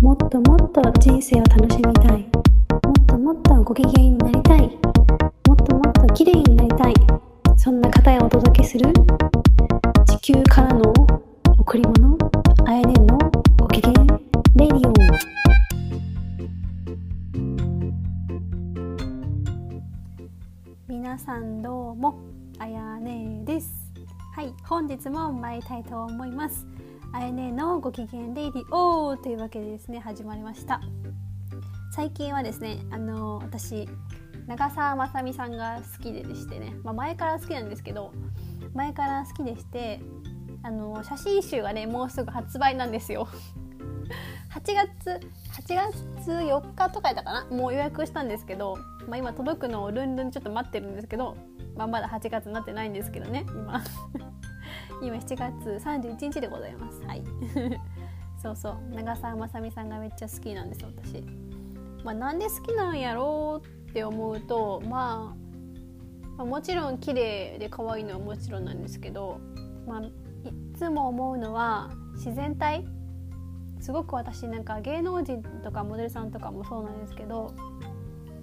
もっともっと人生を楽しみたい。もっともっとご機嫌になりたい。もっともっと綺麗になりたい。そんな方へお届けする。地球からの贈り物。あやねんのご機嫌。レディオ。皆さんどうもあやねです。はい本日も参りたいと思います。あやねのご機嫌レディオというわけでですね始まりました。最近はですねあの私長澤まさみさんが好きででしてね、まあ、前から好きなんですけど前から好きでしてあの写真集がねもうすぐ発売なんですよ。8月8月4日とかやったかな？もう予約したんですけど、まあ、今届くのをルンルンちょっと待ってるんですけど、まあ、まだ8月になってないんですけどね今。今7月31日でございます。はい。そうそう。長澤まさみさんがめっちゃ好きなんです私、まあ、なんで好きなんやろうって思うと、まあ、まあもちろん綺麗で可愛いのはもちろんなんですけど、まあ、いつも思うのは自然体。すごく私なんか芸能人とかモデルさんとかもそうなんですけど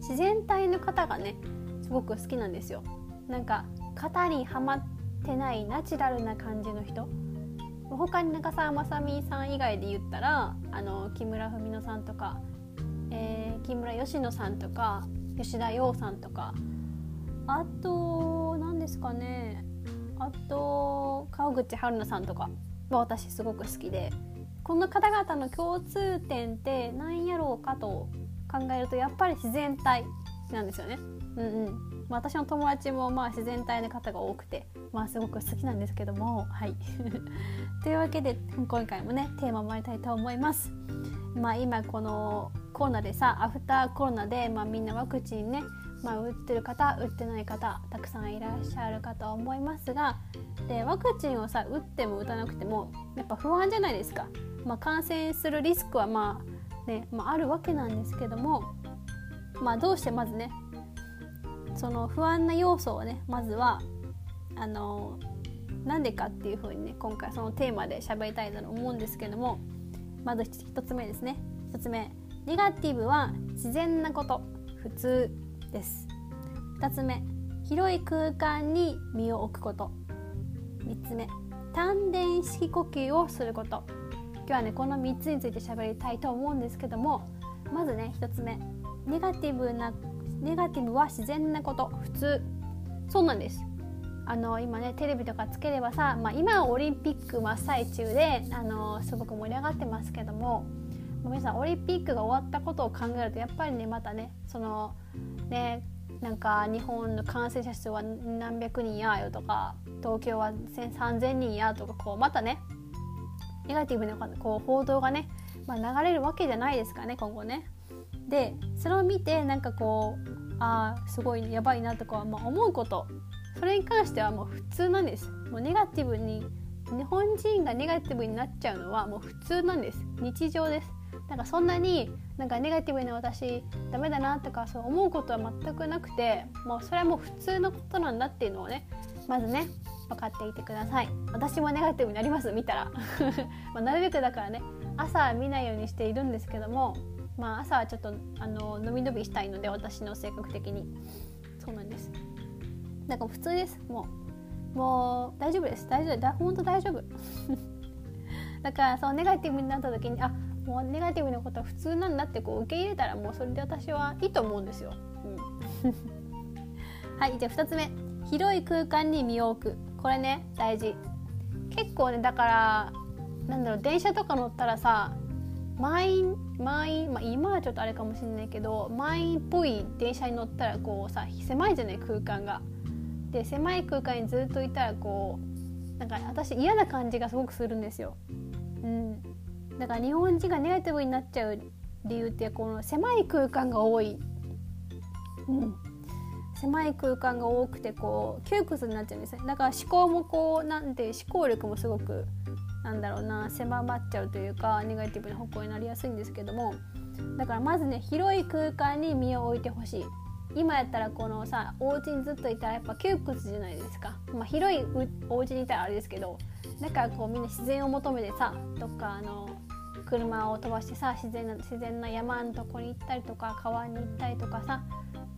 自然体の方がねすごく好きなんですよ。なんか型にはまってないナチュラルな感じの人？他に長澤まさみさん以外で言ったらあの木村文乃さんとか、えー、木村佳乃さんとか吉田羊さんとかあと何ですかねあと川口春奈さんとかは私すごく好きでこの方々の共通点って何やろうかと考えるとやっぱり自然体なんですよね。うんうん私の友達もまあ自然体の方が多くて、まあ、すごく好きなんですけどもはい というわけで今回もねテーマを参りたいと思います。まあ、今このコロナでさアフターコロナで、まあ、みんなワクチンね、まあ、打ってる方打ってない方たくさんいらっしゃるかと思いますがでワクチンをさ打っても打たなくてもやっぱ不安じゃないですか。まあ、感染するリスクはまあね、まあ、あるわけなんですけども、まあ、どうしてまずねその不安な要素をねまずはあのなんでかっていうふうにね今回そのテーマで喋りたいなと思うんですけどもまず1つ目ですね。1つ目ネガティブは自然なこと。普通です。2つ目広い空間に身を置くこと。3つ目丹田式呼吸をすること。今日はねこの3つについて喋りたいと思うんですけどもまずね1つ目ネガティブなネガティブは自然なこと。普通。そうなんです。あの今ねテレビとかつければさ、まあ、今オリンピック真っ最中であのすごく盛り上がってますけども皆さんオリンピックが終わったことを考えるとやっぱりねまたねそのねなんか日本の感染者数は何百人やよとか東京は3000人やとかこうまたねネガティブなこう報道がね、まあ、流れるわけじゃないですかね今後ね。でそれを見てなんかこうああすごいやばいなとか、まあ、思うこと。それに関してはもう普通なんです。もうネガティブに日本人がネガティブになっちゃうのはもう普通なんです。日常です。なんかそんなになんかネガティブな私ダメだなとかそう思うことは全くなくてもうそれはもう普通のことなんだっていうのをねまずね分かっていてください。私もネガティブになります見たら。まなるべくだからね朝見ないようにしているんですけどもまあ朝はちょっとあの伸び伸びしたいので私の性格的に。そうなんです。だから普通です。もうもう大丈夫です。大丈夫。だ本当大丈夫。だからそうネガティブになった時にあもうネガティブなことは普通なんだってこう受け入れたらもうそれで私はいいと思うんですよ、うん、はいじゃあ2つ目。広い空間に身を置く。これね大事。結構ねだからなんだろう電車とか乗ったらさ満員満員、まあ、今はちょっとあれかもしれないけど満員っぽい電車に乗ったらこうさ狭いじゃない空間が。で狭い空間にずっといたらこうなんか私嫌な感じがすごくするんですよ。うん、だから日本人がネガティブになっちゃう理由ってこの狭い空間が多い。うん狭い空間が多くてこう窮屈になっちゃうんですねだから思考もこうなんて思考力もすごくなんだろうな狭まっちゃうというかネガティブな方向になりやすいんですけども。だからまずね広い空間に身を置いてほしい。今やったらこのさお家にずっといたらやっぱ窮屈じゃないですか、まあ、広いお家にいたらあれですけどだからこうみんな自然を求めてさどっかあの車を飛ばしてさ自然な自然な山のとこに行ったりとか川に行ったりとかさ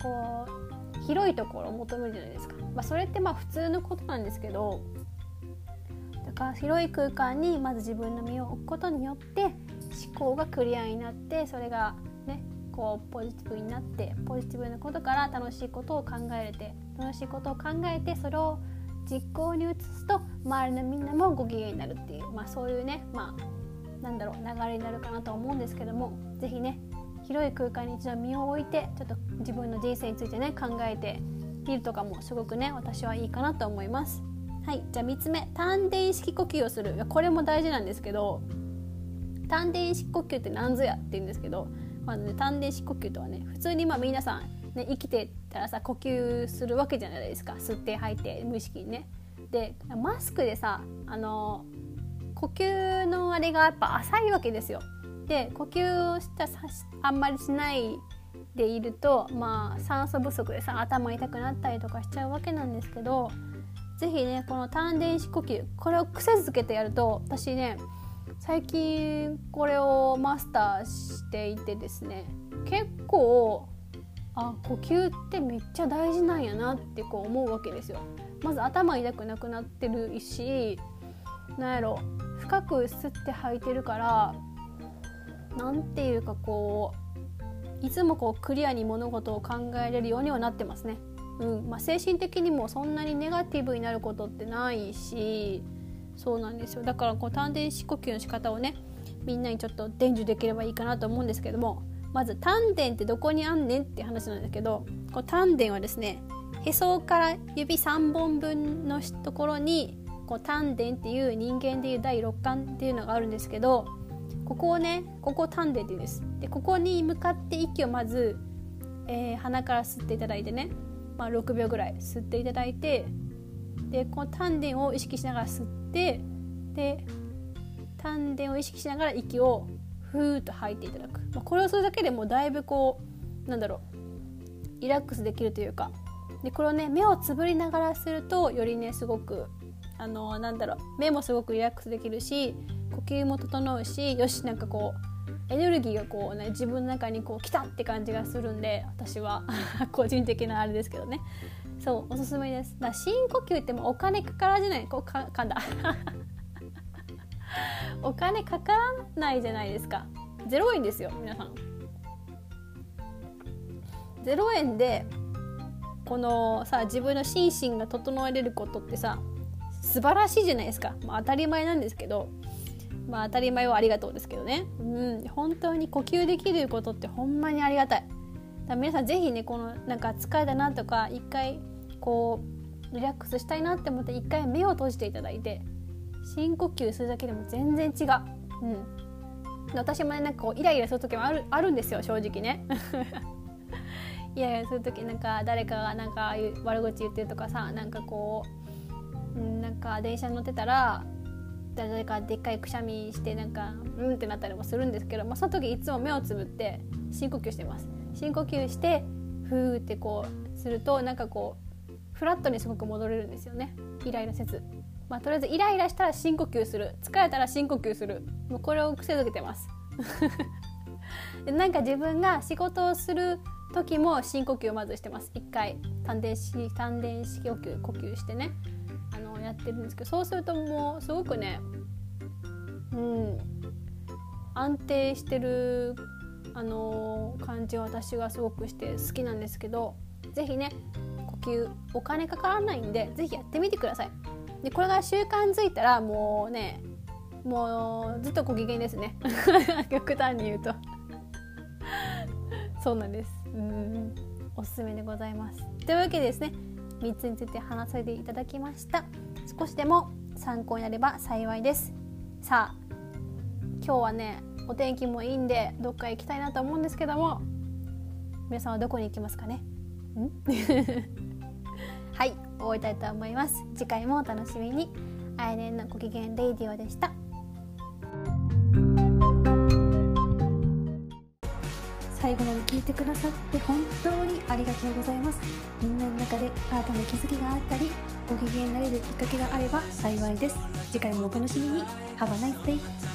こう広いところを求めるじゃないですか、まあ、それってまあ普通のことなんですけど広い空間にまず自分の身を置くことによって思考がクリアになってそれがねこうポジティブになってポジティブなことから楽しいことを考えれて楽しいことを考えてそれを実行に移すと周りのみんなもご機嫌になるっていう、まあ、そういうね、まあ、なんだろう流れになるかなと思うんですけども是非ね広い空間に一度身を置いてちょっと自分の人生についてね考えてみるとかもすごくね私はいいかなと思います。はい、じゃあ3つ目丹田意識呼吸をするこれも大事なんですけど丹田意識呼吸って何ぞやって言うんですけど、まずね、丹田意識呼吸とはね普通にまあ皆さんね、生きてたらさ呼吸するわけじゃないですか吸って吐いて無意識にね。でマスクでさあの呼吸のあれがやっぱ浅いわけですよ。で呼吸をしたあんまりしないでいると、まあ、酸素不足でさ頭痛くなったりとかしちゃうわけなんですけど是非ねこの丹田式呼吸これを癖づけてやると私ね最近これをマスターしていてですね結構あ呼吸ってめっちゃ大事なんやなってこう思うわけですよ。まず頭痛くなくなってるしなんやろ深く吸って吐いてるから何ていうかこういつもこうクリアに物事を考えれるようにはなってますね。うんまあ、精神的にもそんなにネガティブになることってないしそうなんですよ。だからこう丹田式呼吸の仕方をねみんなにちょっと伝授できればいいかなと思うんですけどもまず丹田ってどこにあんねんって話なんですけどこう丹田はですねへそから指3本分のところにこう丹田っていう人間でいう第六感っていうのがあるんですけどここをねここ丹田って言うんです。でここに向かって息をまず、えー、鼻から吸っていただいてね、まあ、6秒ぐらい吸っていただいてでこの丹田を意識しながら吸ってで丹田を意識しながら息をふーっと吐いていただく、まあ、これをするだけでもだいぶこうなんだろうリラックスできるというか。でこれをね目をつぶりながらするとよりねすごくあのなんだろう目もすごくリラックスできるし呼吸も整うしよしなんかこうエネルギーがこうね自分の中にこう来たって感じがするんで私は。個人的なあれですけどね。そうおすすめです。だ深呼吸ってもお金かからじゃない？こうか噛んだ。お金かからないじゃないですか。0円ですよ皆さん。0円でこのさ自分の心身が整えれることってさ素晴らしいじゃないですか、まあ、当たり前なんですけど。まあ当たり前はありがとうですけどねうん本当に呼吸できることってほんまにありがたいだ皆さん是非ねこのなんか疲れたなとか一回こうリラックスしたいなって思って一回目を閉じていただいて深呼吸するだけでも全然違う。うん私もねなんかこうイライラする時もあるあるんですよ正直ね。イライラする時なんか誰かがなんか悪口言ってるとかさなんかこうなんか電車に乗ってたら誰かでっかいくしゃみしてなんかうんってなったりもするんですけど、まあ、その時いつも目をつぶって深呼吸してます。深呼吸してふーってこうするとなんかこうフラットにすごく戻れるんですよね。イライラせず。まあ、とりあえずイライラしたら深呼吸する。疲れたら深呼吸する。もうこれを癖づけてます。でなんか自分が仕事をする時も深呼吸をまずしてます。一回。丹田式丹田式呼吸呼吸してね。あのやってるんですけどそうするともうすごくねうん安定してるあの感じを私がすごくして好きなんですけど是非ね呼吸お金かからないんで是非やってみてください。でこれが習慣づいたらもうねもうずっとご機嫌ですね。極端に言うと。そうなんです。うん。おすすめでございます。というわけでですね3つについて話させていただきました。少しでも参考になれば幸いです。さあ今日はねお天気もいいんでどっか行きたいなと思うんですけども皆さんはどこに行きますかね？ん？はい終わりたいと思います。次回もお楽しみに。あやねんのご機嫌レイディオでした。聞いてくださって本当にありがとうございます。みんなの中で新たな気づきがあったりご機嫌になれるきっかけがあれば幸いです。次回もお楽しみに。Have a nice day